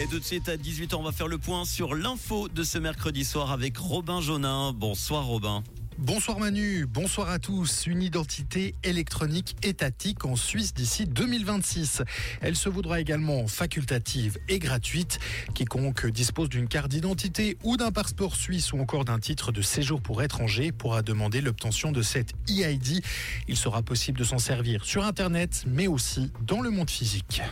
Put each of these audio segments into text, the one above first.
Et de suite à 18h, on va faire le point sur l'info de ce mercredi soir avec Robin Jonin. Bonsoir Robin. Bonsoir Manu, bonsoir à tous. Une identité électronique étatique en Suisse d'ici 2026. Elle se voudra également facultative et gratuite. Quiconque dispose d'une carte d'identité ou d'un passeport suisse ou encore d'un titre de séjour pour étranger pourra demander l'obtention de cette EID. Il sera possible de s'en servir sur Internet mais aussi dans le monde physique.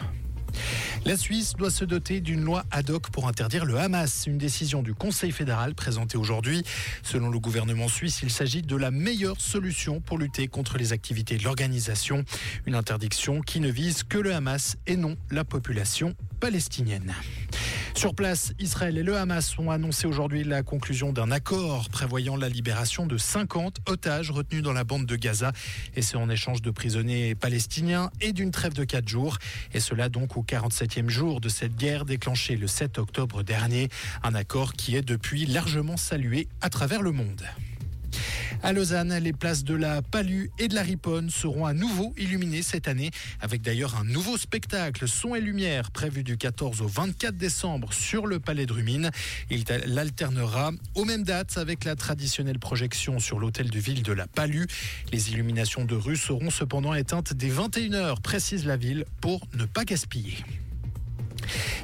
La Suisse doit se doter d'une loi ad hoc pour interdire le Hamas. Une décision du Conseil fédéral présentée aujourd'hui. Selon le gouvernement suisse, il s'agit de la meilleure solution pour lutter contre les activités de l'organisation. Une interdiction qui ne vise que le Hamas et non la population palestinienne. Sur place, Israël et le Hamas ont annoncé aujourd'hui la conclusion d'un accord prévoyant la libération de 50 otages retenus dans la bande de Gaza. Et c'est en échange de prisonniers palestiniens et d'une trêve de 4 jours. Et cela donc au 47e jour de cette guerre déclenchée le 7 octobre dernier. Un accord qui est depuis largement salué à travers le monde. À Lausanne, les places de la Palue et de la Riponne seront à nouveau illuminées cette année, avec d'ailleurs un nouveau spectacle son et lumière prévu du 14 au 24 décembre sur le Palais de Rumine. Il l'alternera aux mêmes dates avec la traditionnelle projection sur l'hôtel de ville de la Palue. Les illuminations de rue seront cependant éteintes dès 21h, précise la ville, pour ne pas gaspiller.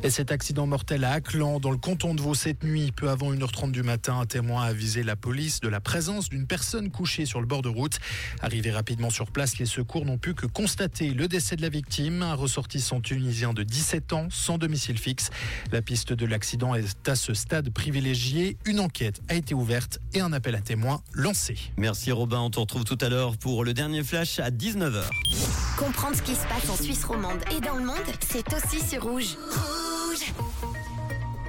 Et cet accident mortel à Aclan, dans le canton de Vaud cette nuit, peu avant 1h30 du matin, un témoin a avisé la police de la présence d'une personne couchée sur le bord de route. Arrivé rapidement sur place, les secours n'ont pu que constater le décès de la victime, un ressortissant tunisien de 17 ans, sans domicile fixe. La piste de l'accident est à ce stade privilégié. Une enquête a été ouverte et un appel à témoins lancé. Merci Robin, on te retrouve tout à l'heure pour le dernier flash à 19h. Comprendre ce qui se passe en Suisse romande et dans le monde, c'est aussi sur Rouge.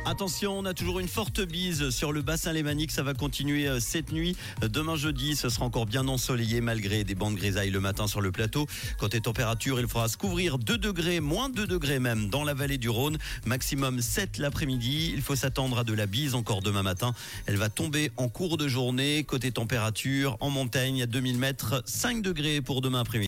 Attention, on a toujours une forte bise sur le bassin lémanique. Ça va continuer euh, cette nuit. Demain jeudi, ce sera encore bien ensoleillé malgré des bandes grisailles le matin sur le plateau. Côté température, il faudra se couvrir 2 degrés, moins 2 degrés même dans la vallée du Rhône. Maximum 7 l'après-midi. Il faut s'attendre à de la bise encore demain matin. Elle va tomber en cours de journée. Côté température, en montagne à 2000 mètres, 5 degrés pour demain après-midi.